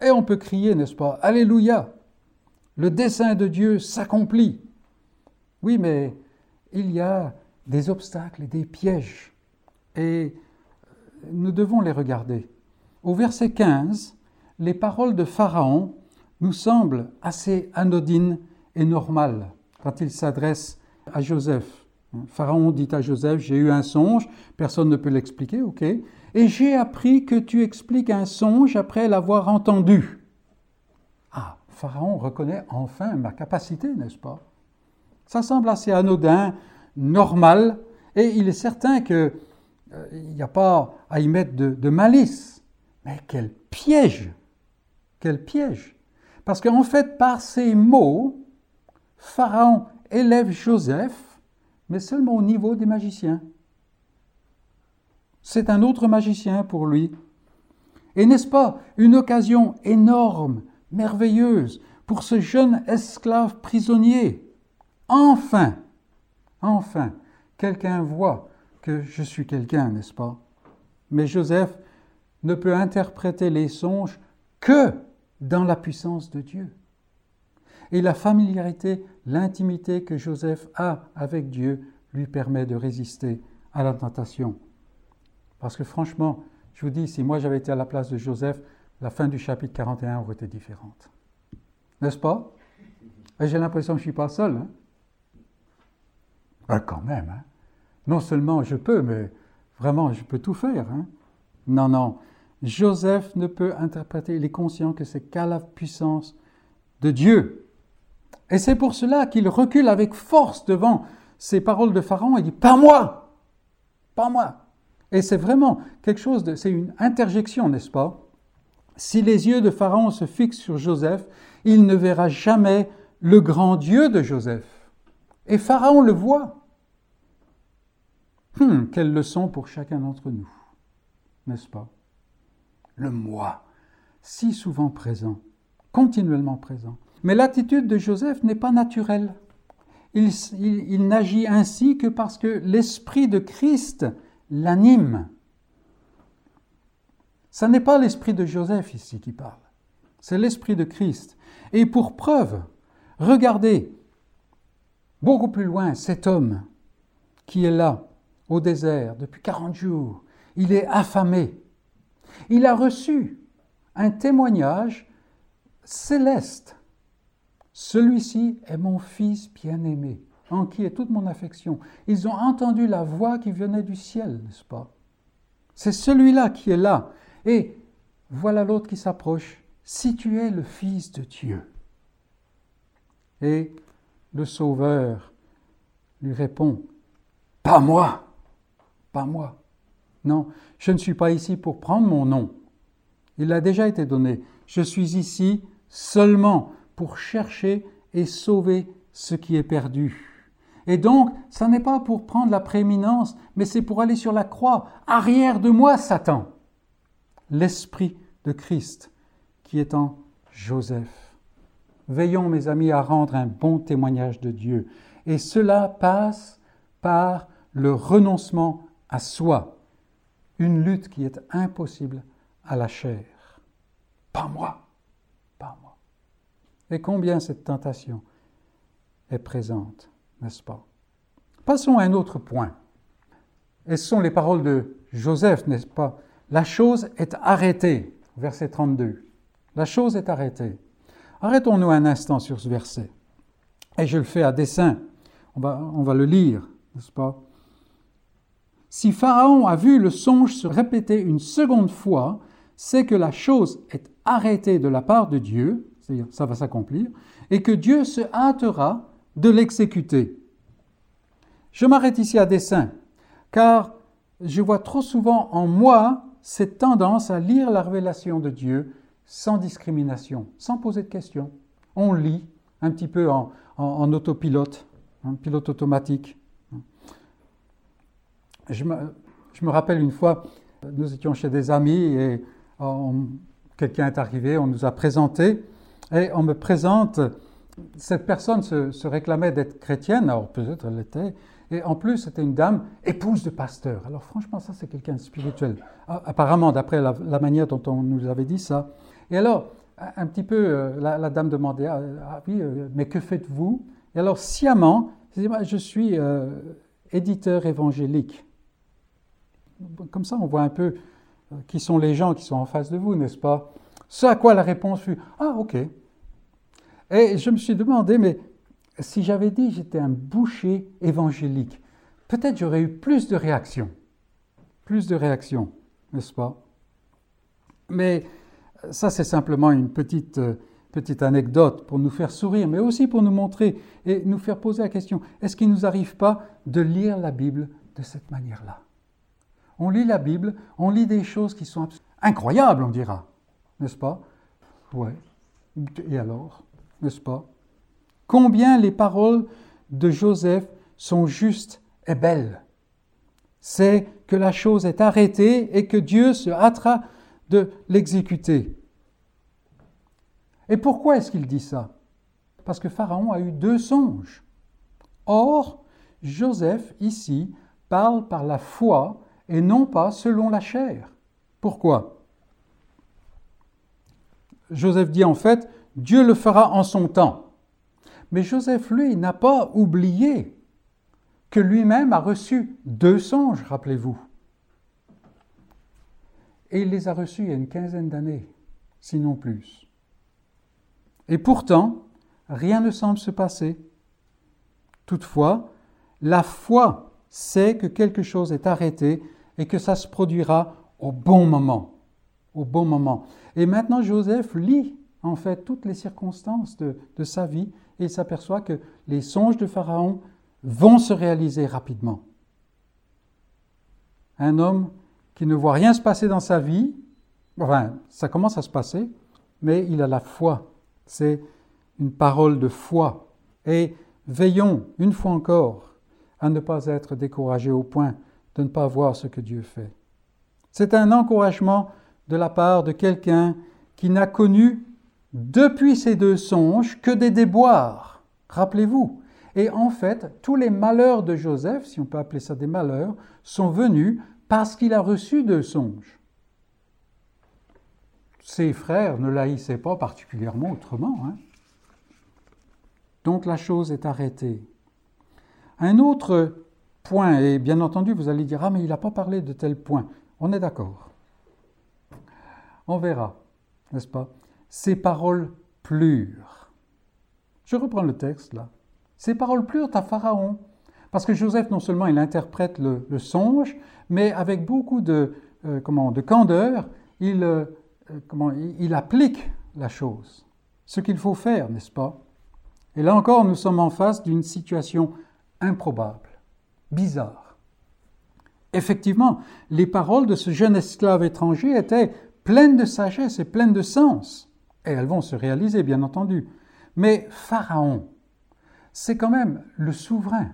Et on peut crier, n'est-ce pas? Alléluia Le dessein de Dieu s'accomplit. Oui, mais il y a des obstacles et des pièges. Et nous devons les regarder. Au verset 15, les paroles de Pharaon nous semblent assez anodines et normales quand il s'adresse à Joseph. Pharaon dit à Joseph, j'ai eu un songe, personne ne peut l'expliquer, ok, et j'ai appris que tu expliques un songe après l'avoir entendu. Ah, Pharaon reconnaît enfin ma capacité, n'est-ce pas? Ça semble assez anodin, normal, et il est certain qu'il euh, n'y a pas à y mettre de, de malice. Mais quel piège Quel piège Parce qu'en fait, par ces mots, Pharaon élève Joseph, mais seulement au niveau des magiciens. C'est un autre magicien pour lui. Et n'est-ce pas une occasion énorme, merveilleuse, pour ce jeune esclave prisonnier Enfin, enfin, quelqu'un voit que je suis quelqu'un, n'est-ce pas? Mais Joseph ne peut interpréter les songes que dans la puissance de Dieu. Et la familiarité, l'intimité que Joseph a avec Dieu lui permet de résister à la tentation. Parce que franchement, je vous dis, si moi j'avais été à la place de Joseph, la fin du chapitre 41 aurait été différente. N'est-ce pas? J'ai l'impression que je ne suis pas seul. Hein? Ben, quand même. Hein? Non seulement je peux, mais vraiment je peux tout faire. Hein? Non, non. Joseph ne peut interpréter, il est conscient que c'est qu'à la puissance de Dieu. Et c'est pour cela qu'il recule avec force devant ces paroles de Pharaon et dit Pas moi Pas moi Et c'est vraiment quelque chose de. C'est une interjection, n'est-ce pas? Si les yeux de Pharaon se fixent sur Joseph, il ne verra jamais le grand Dieu de Joseph. Et Pharaon le voit. Hum, quelle leçon pour chacun d'entre nous, n'est-ce pas? Le moi, si souvent présent, continuellement présent. Mais l'attitude de Joseph n'est pas naturelle. Il, il n'agit ainsi que parce que l'Esprit de Christ l'anime. Ce n'est pas l'Esprit de Joseph ici qui parle, c'est l'Esprit de Christ. Et pour preuve, regardez beaucoup plus loin cet homme qui est là, au désert, depuis 40 jours. Il est affamé. Il a reçu un témoignage céleste. Celui-ci est mon fils bien-aimé, en qui est toute mon affection. Ils ont entendu la voix qui venait du ciel, n'est-ce pas? C'est celui-là qui est là. Et voilà l'autre qui s'approche. Si tu es le fils de Dieu. Et le Sauveur lui répond, Pas moi, pas moi. Non, je ne suis pas ici pour prendre mon nom. Il a déjà été donné. Je suis ici seulement pour chercher et sauver ce qui est perdu. Et donc, ça n'est pas pour prendre la prééminence, mais c'est pour aller sur la croix. Arrière de moi, Satan. L'Esprit de Christ qui est en Joseph. Veillons, mes amis, à rendre un bon témoignage de Dieu. Et cela passe par le renoncement à soi, une lutte qui est impossible à la chair. Pas moi, pas moi. Et combien cette tentation est présente, n'est-ce pas? Passons à un autre point. Et ce sont les paroles de Joseph, n'est-ce pas? La chose est arrêtée, verset 32. La chose est arrêtée. Arrêtons-nous un instant sur ce verset. Et je le fais à dessein. On va, on va le lire, n'est-ce pas? Si Pharaon a vu le songe se répéter une seconde fois, c'est que la chose est arrêtée de la part de Dieu, c'est-à-dire ça va s'accomplir, et que Dieu se hâtera de l'exécuter. Je m'arrête ici à dessein, car je vois trop souvent en moi cette tendance à lire la révélation de Dieu sans discrimination, sans poser de questions. On lit un petit peu en, autopilote, en pilote automatique. Je me, rappelle une fois, nous étions chez des amis et quelqu'un est arrivé, on nous a présenté et on me présente, cette personne se, réclamait d'être chrétienne, alors peut-être elle l'était, et en plus c'était une dame épouse de pasteur. Alors franchement ça c'est quelqu'un de spirituel, apparemment d'après la, manière dont on nous avait dit ça. Et alors un petit peu euh, la, dame demandait, ah, ah oui, euh, mais que faites-vous? Et alors sciemment, je suis euh, éditeur évangélique comme ça, on voit un peu euh, qui sont les gens qui sont en face de vous, n'est-ce pas? Ce à quoi la réponse fut Ah, ok. Et je me suis demandé, mais si j'avais dit j'étais un boucher évangélique, peut-être j'aurais eu plus de réactions. Plus de réactions, n'est-ce pas? Mais ça, c'est simplement une petite, euh, petite anecdote pour nous faire sourire, mais aussi pour nous montrer et nous faire poser la question, est-ce qu'il ne nous arrive pas de lire la Bible de cette manière-là? On lit la Bible, on lit des choses qui sont incroyables, on dira, n'est-ce pas? Ouais. Et alors, n'est-ce pas? Combien les paroles de Joseph sont justes est belle. C'est que la chose est arrêtée et que Dieu se hâtera de l'exécuter. Et pourquoi est-ce qu'il dit ça? Parce que Pharaon a eu deux songes. Or, Joseph, ici, parle par la foi et non pas selon la chair. Pourquoi? Joseph dit en fait, Dieu le fera en son temps. Mais Joseph, lui, n'a pas oublié que lui-même a reçu deux songes, rappelez-vous. Et il les a reçus il y a une quinzaine d'années, sinon plus. Et pourtant, rien ne semble se passer. Toutefois, la foi sait que quelque chose est arrêté et que ça se produira au bon moment. Au bon moment. Et maintenant, Joseph lit en fait toutes les circonstances de, de sa vie et il s'aperçoit que les songes de Pharaon vont se réaliser rapidement. Un homme qui ne voit rien se passer dans sa vie, enfin, ça commence à se passer, mais il a la foi. C'est une parole de foi. Et veillons, une fois encore, à ne pas être découragés au point de ne pas voir ce que Dieu fait. C'est un encouragement de la part de quelqu'un qui n'a connu depuis ces deux songes que des déboires. Rappelez-vous. Et en fait, tous les malheurs de Joseph, si on peut appeler ça des malheurs, sont venus parce qu'il a reçu deux songes. Ses frères ne l'haïssaient pas particulièrement autrement. Hein. Donc la chose est arrêtée. Un autre point, et bien entendu vous allez dire, ah mais il n'a pas parlé de tel point. On est d'accord. On verra, n'est-ce pas? Ces paroles plurent. Je reprends le texte là. Ces paroles plurent à Pharaon. Parce que Joseph, non seulement il interprète le, songe, mais avec beaucoup de, euh, de candeur, il, euh, comment, il applique la chose. Ce qu'il faut faire, n'est-ce pas? Et là encore, nous sommes en face d'une situation improbable, bizarre. Effectivement, les paroles de ce jeune esclave étranger étaient pleines de sagesse et pleines de sens. Et elles vont se réaliser, bien entendu. Mais Pharaon, c'est quand même le souverain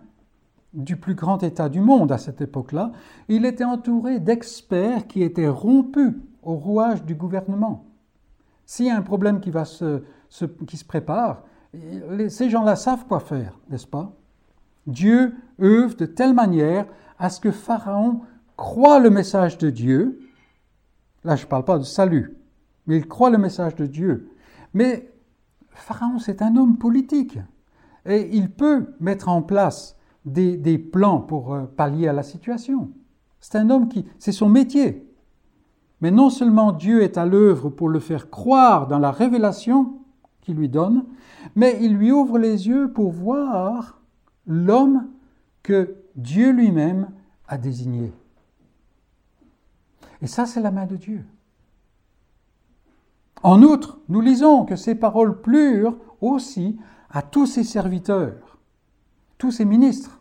du plus grand État du monde à cette époque-là. Il était entouré d'experts qui étaient rompus au rouage du gouvernement. S'il y a un problème qui, va se, qui se prépare, ces gens-là savent quoi faire, n'est-ce pas? Dieu œuvre de telle manière à ce que Pharaon croit le message de Dieu. Là, je ne parle pas de salut, mais il croit le message de Dieu. Mais Pharaon, c'est un homme politique. Et il peut mettre en place des, plans pour euh, pallier à la situation. C'est un homme qui, c'est son métier. Mais non seulement Dieu est à l'œuvre pour le faire croire dans la révélation qu'il lui donne, mais il lui ouvre les yeux pour voir l'homme que Dieu lui-même a désigné. Et ça, c'est la main de Dieu. En outre, nous lisons que ces paroles plurent aussi à tous ses serviteurs, tous ses ministres,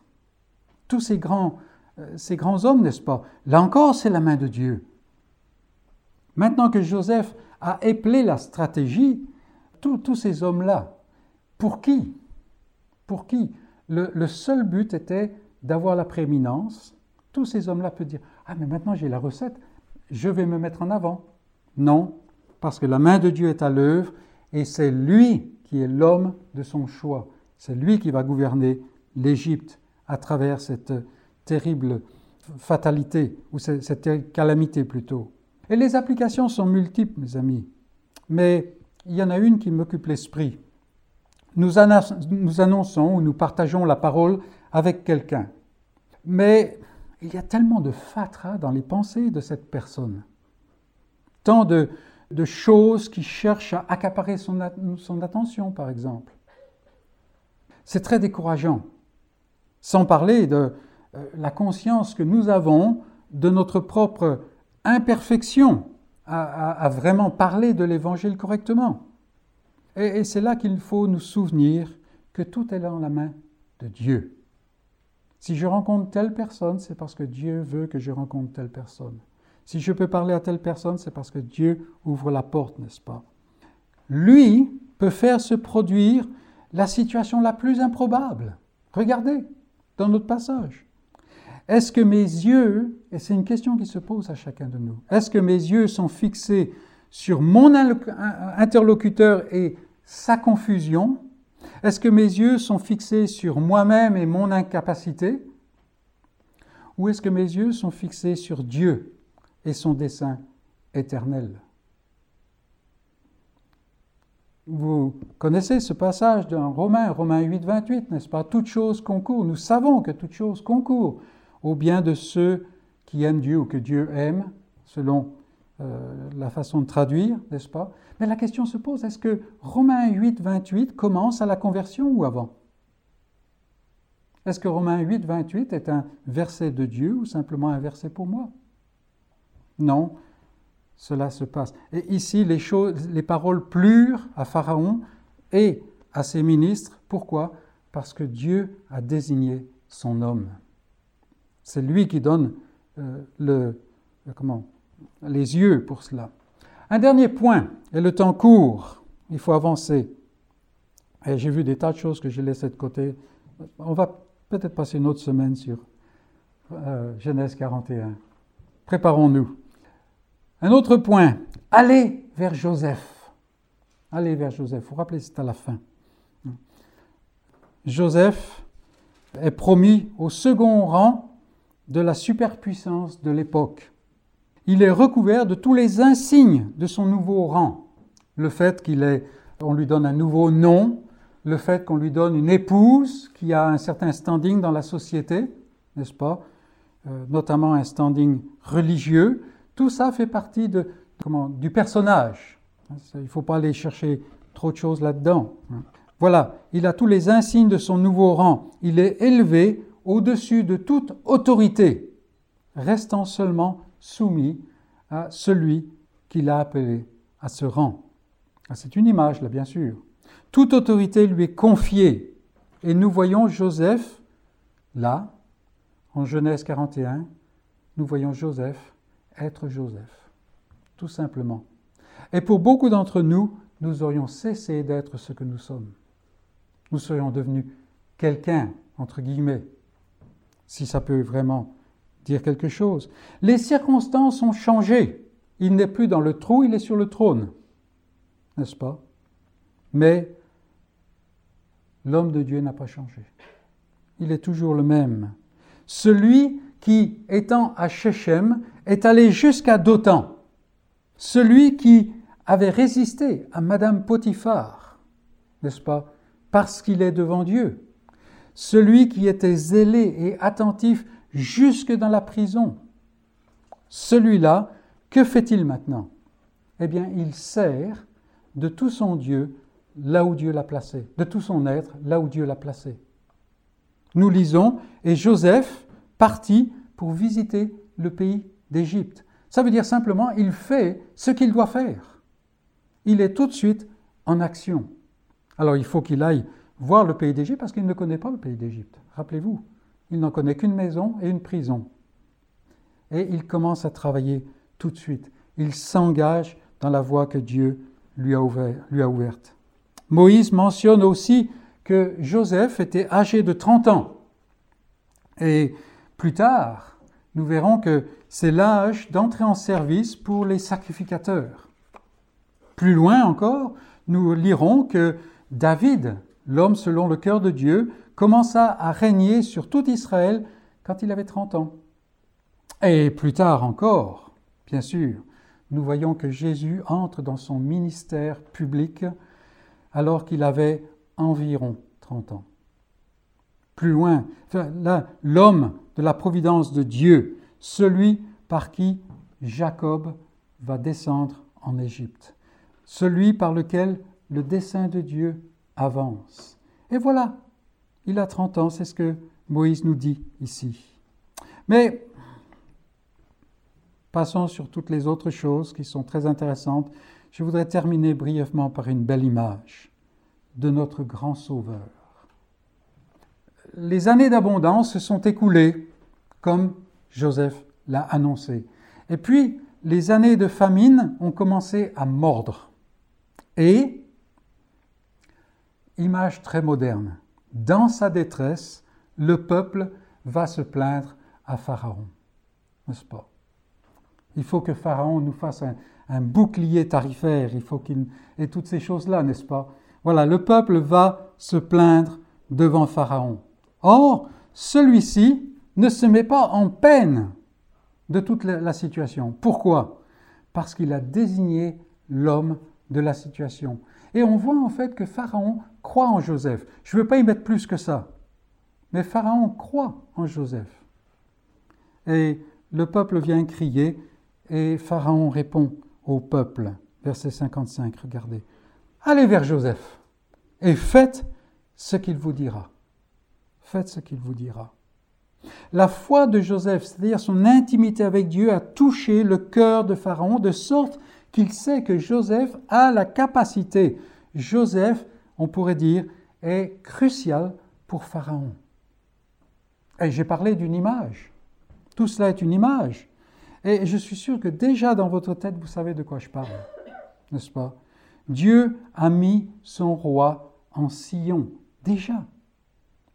tous ces grands, euh, ces grands hommes, n'est-ce pas? Là encore, c'est la main de Dieu. Maintenant que Joseph a éplé la stratégie, tous ces hommes-là, pour qui? Pour qui? Le, seul but était d'avoir la prééminence. Tous ces hommes-là peuvent dire Ah, mais maintenant j'ai la recette, je vais me mettre en avant. Non, parce que la main de Dieu est à l'œuvre et c'est lui qui est l'homme de son choix. C'est lui qui va gouverner l'Égypte à travers cette terrible fatalité, ou cette calamité plutôt. Et les applications sont multiples, mes amis. Mais il y en a une qui m'occupe l'esprit nous, annonçons ou nous partageons la parole avec quelqu'un. Mais il y a tellement de fatras dans les pensées de cette personne, tant de, choses qui cherchent à accaparer son, attention, par exemple. C'est très décourageant, sans parler de euh, la conscience que nous avons de notre propre imperfection à vraiment parler de l'Évangile correctement. Et, c'est là qu'il faut nous souvenir que tout est dans la main de Dieu. Si je rencontre telle personne, c'est parce que Dieu veut que je rencontre telle personne. Si je peux parler à telle personne, c'est parce que Dieu ouvre la porte, n'est-ce pas? Lui peut faire se produire la situation la plus improbable. Regardez dans notre passage. Est-ce que mes yeux, et c'est une question qui se pose à chacun de nous, est-ce que mes yeux sont fixés sur mon interlocuteur et sa confusion. Est-ce que mes yeux sont fixés sur moi-même et mon incapacité? Ou est-ce que mes yeux sont fixés sur Dieu et son dessein éternel? Vous connaissez ce passage dans Romains, Romains 8, 28, n'est-ce pas? Toute chose concourt, nous savons que toute chose concourt au bien de ceux qui aiment Dieu ou que Dieu aime, selon euh, la façon de traduire, n'est-ce pas? Mais la question se pose, est-ce que Romains 8, 28 commence à la conversion ou avant? Est-ce que Romains 8, 28 est un verset de Dieu ou simplement un verset pour moi? Non, cela se passe. Et ici, les, choses, les paroles plurent à Pharaon et à ses ministres. Pourquoi? Parce que Dieu a désigné son homme. C'est lui qui donne euh, le, comment, les yeux pour cela. Un dernier point, et le temps court, il faut avancer. J'ai vu des tas de choses que j'ai laissées de côté. On va peut-être passer une autre semaine sur euh, Genèse 41. Préparons-nous. Un autre point, allez vers Joseph. Allez vers Joseph. Vous vous rappelez, c'est à la fin. Joseph est promis au second rang de la superpuissance de l'époque. Il est recouvert de tous les insignes de son nouveau rang. Le fait qu'il est, on lui donne un nouveau nom, le fait qu'on lui donne une épouse qui a un certain standing dans la société, n'est-ce pas euh, Notamment un standing religieux. Tout ça fait partie de, comment, du personnage. Il ne faut pas aller chercher trop de choses là-dedans. Voilà, il a tous les insignes de son nouveau rang. Il est élevé au-dessus de toute autorité, restant seulement soumis à celui qui l'a appelé à ce rang. Ah, c'est une image, là, bien sûr. Toute autorité lui est confiée. Et nous voyons Joseph, là, en Genèse 41, nous voyons Joseph être Joseph, tout simplement. Et pour beaucoup d'entre nous, nous aurions cessé d'être ce que nous sommes. Nous serions devenus quelqu'un, entre guillemets, si ça peut vraiment dire quelque chose. Les circonstances ont changé. Il n'est plus dans le trou, il est sur le trône. N'est-ce pas? Mais l'homme de Dieu n'a pas changé. Il est toujours le même. Celui qui, étant à Shechem, est allé jusqu'à Dothan. Celui qui avait résisté à Madame Potiphar, n'est-ce pas? Parce qu'il est devant Dieu celui qui était zélé et attentif jusque dans la prison. Celui-là, que fait-il maintenant? Eh bien, il sert de tout son Dieu là où Dieu l'a placé, de tout son être là où Dieu l'a placé. Nous lisons, et Joseph partit pour visiter le pays d'Égypte. Ça veut dire simplement, il fait ce qu'il doit faire. Il est tout de suite en action. Alors il faut qu'il aille voir le pays d'Égypte parce qu'il ne connaît pas le pays d'Égypte. Rappelez-vous, il n'en connaît qu'une maison et une prison. Et il commence à travailler tout de suite. Il s'engage dans la voie que Dieu lui a, a ouverte. Moïse mentionne aussi que Joseph était âgé de 30 ans. Et plus tard, nous verrons que c'est l'âge d'entrer en service pour les sacrificateurs. Plus loin encore, nous lirons que David l'homme selon le cœur de Dieu, commença à régner sur tout Israël quand il avait 30 ans. Et plus tard encore, bien sûr, nous voyons que Jésus entre dans son ministère public alors qu'il avait environ 30 ans. Plus loin, l'homme de la providence de Dieu, celui par qui Jacob va descendre en Égypte, celui par lequel le dessein de Dieu avance. Et voilà, il a 30 ans, c'est ce que Moïse nous dit ici. Mais passons sur toutes les autres choses qui sont très intéressantes. Je voudrais terminer brièvement par une belle image de notre grand Sauveur. Les années d'abondance se sont écoulées, comme Joseph l'a annoncé. Et puis, les années de famine ont commencé à mordre. Et image très moderne. Dans sa détresse, le peuple va se plaindre à Pharaon, n'est-ce pas? Il faut que Pharaon nous fasse un, bouclier tarifaire, il faut qu'il ait toutes ces choses-là, n'est-ce pas? Voilà, le peuple va se plaindre devant Pharaon. Or, celui-ci ne se met pas en peine de toute la situation. Pourquoi? Parce qu'il a désigné l'homme de la situation. Et on voit en fait que Pharaon croit en Joseph. Je ne veux pas y mettre plus que ça. Mais Pharaon croit en Joseph. Et le peuple vient crier et Pharaon répond au peuple. Verset 55, regardez. Allez vers Joseph et faites ce qu'il vous dira. Faites ce qu'il vous dira. La foi de Joseph, c'est-à-dire son intimité avec Dieu, a touché le cœur de Pharaon de sorte qu'il sait que Joseph a la capacité. Joseph, on pourrait dire, est crucial pour Pharaon. Et j'ai parlé d'une image. Tout cela est une image. Et je suis sûr que déjà dans votre tête, vous savez de quoi je parle, n'est-ce pas? Dieu a mis son roi en sillon, déjà.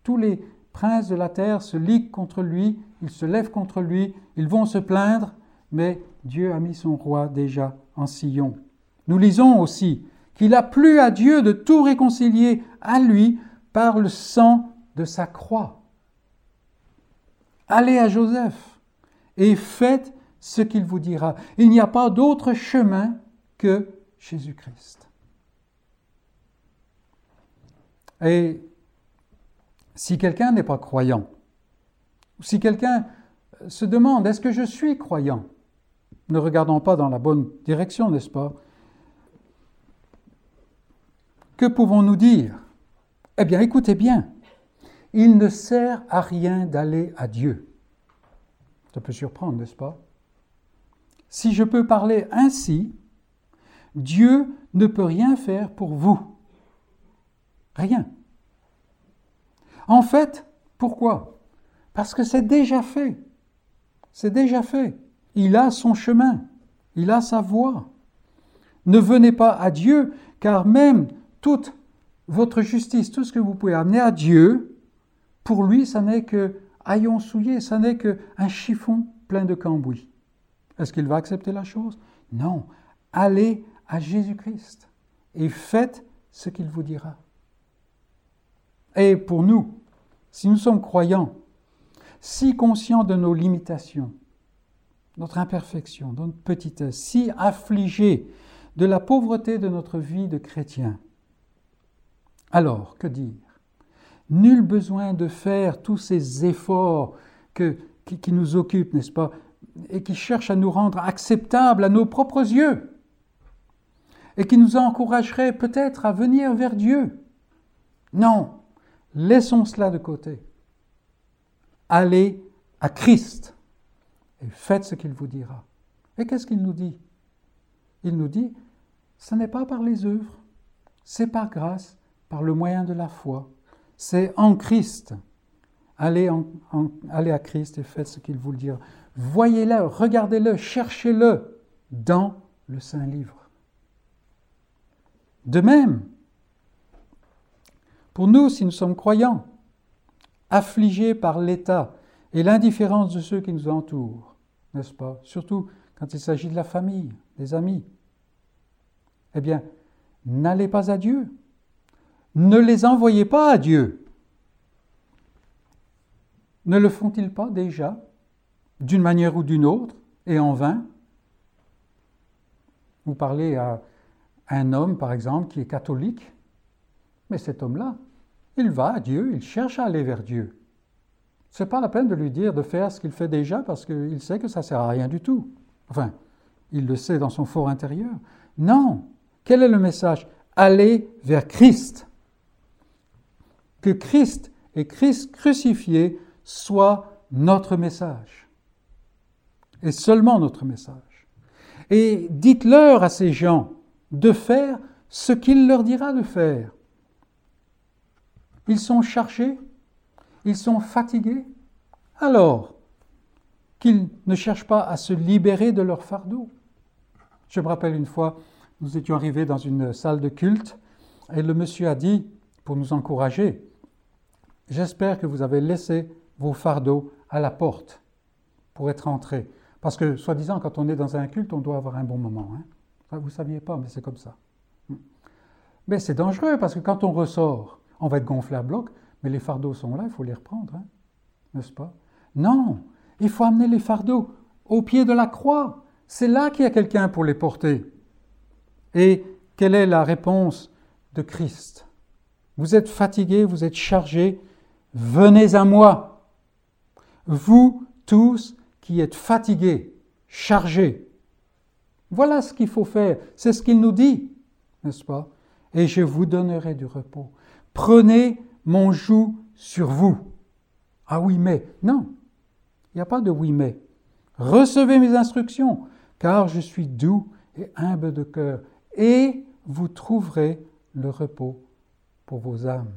Tous les princes de la terre se liguent contre lui, ils se lèvent contre lui, ils vont se plaindre, mais Dieu a mis son roi déjà en sillon. Nous lisons aussi qu'il a plu à Dieu de tout réconcilier à lui par le sang de sa croix. Allez à Joseph et faites ce qu'il vous dira. Il n'y a pas d'autre chemin que Jésus-Christ. Et si quelqu'un n'est pas croyant, si quelqu'un se demande est-ce que je suis croyant, ne regardons pas dans la bonne direction, n'est-ce pas? Que pouvons-nous dire? Eh bien, écoutez bien, il ne sert à rien d'aller à Dieu. Ça peut surprendre, n'est-ce pas? Si je peux parler ainsi, Dieu ne peut rien faire pour vous. Rien. En fait, pourquoi? Parce que c'est déjà fait. C'est déjà fait. Il a son chemin. Il a sa voie. Ne venez pas à Dieu, car même toute votre justice, tout ce que vous pouvez amener à Dieu, pour lui, ça n'est que haillons souillés, ça n'est qu'un chiffon plein de cambouis. Est-ce qu'il va accepter la chose? Non. Allez à Jésus-Christ et faites ce qu'il vous dira. Et pour nous, si nous sommes croyants, si conscients de nos limitations, notre imperfection, notre petitesse, si affligés de la pauvreté de notre vie de chrétien, alors, que dire? Nul besoin de faire tous ces efforts qui nous occupent, n'est-ce pas, et qui cherchent à nous rendre acceptables à nos propres yeux, et qui nous encourageraient peut-être à venir vers Dieu. Non, Laissons cela de côté. Allez à Christ et faites ce qu'il vous dira. Et qu'est-ce qu'il nous dit? Il nous dit, ce n'est pas par les œuvres, c'est par grâce, par le moyen de la foi. C'est en Christ. Allez, allez à Christ et faites ce qu'il vous dira. Voyez-le, regardez-le, cherchez-le dans le Saint Livre. De même, pour nous, si nous sommes croyants, affligés par l'état et l'indifférence de ceux qui nous entourent, n'est-ce pas? Surtout quand il s'agit de la famille, des amis. Eh bien, n'allez pas à Dieu. Ne les envoyez pas à Dieu. Ne le font-ils pas déjà, d'une manière ou d'une autre, et en vain? Vous parlez à un homme, par exemple, qui est catholique, mais cet homme-là, il va à Dieu, il cherche à aller vers Dieu. Ce n'est pas la peine de lui dire de faire ce qu'il fait déjà parce qu'il sait que ça ne sert à rien du tout. Enfin, il le sait dans son fort intérieur. Non. Quel est le message? Allez vers Christ. Que Christ et Christ crucifié soient notre message. Et seulement notre message. Et dites-leur à ces gens de faire ce qu'il leur dira de faire. Ils sont chargés, ils sont fatigués. Alors, qu'ils ne cherchent pas à se libérer de leur fardeau. Je me rappelle une fois, nous étions arrivés dans une salle de culte et le monsieur a dit, pour nous encourager, J'espère que vous avez laissé vos fardeaux à la porte pour être entré. Parce que, soi-disant, quand on est dans un culte, on doit avoir un bon moment. Hein. vous ne saviez pas, mais c'est comme ça. Mais c'est dangereux parce que quand on ressort, on va être gonflé à bloc, mais les fardeaux sont là, il faut les reprendre, hein, n'est-ce pas? Non, il faut amener les fardeaux au pied de la croix. C'est là qu'il y a quelqu'un pour les porter. Et quelle est la réponse de Christ? Vous êtes fatigué, vous êtes chargé, venez à moi. Vous tous qui êtes fatigués, chargés. Voilà ce qu'il faut faire, c'est ce qu'il nous dit, n'est-ce pas? Et je vous donnerai du repos. Prenez mon joug sur vous. Ah oui, mais non, il n'y a pas de oui, mais. Recevez mes instructions, car je suis doux et humble de cœur, et vous trouverez le repos pour vos âmes.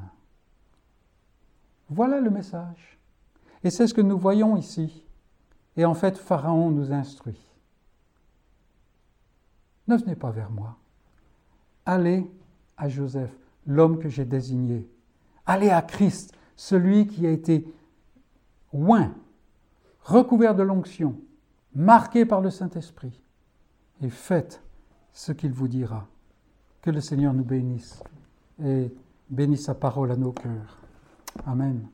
Voilà le message. Et c'est ce que nous voyons ici. Et en fait, Pharaon nous instruit. Ne venez pas vers moi. Allez à Joseph, l'homme que j'ai désigné. Allez à Christ, celui qui a été oint, recouvert de l'onction, marqué par le Saint-Esprit. Et faites ce qu'il vous dira. Que le Seigneur nous bénisse et bénisse sa parole à nos cœurs. Amen.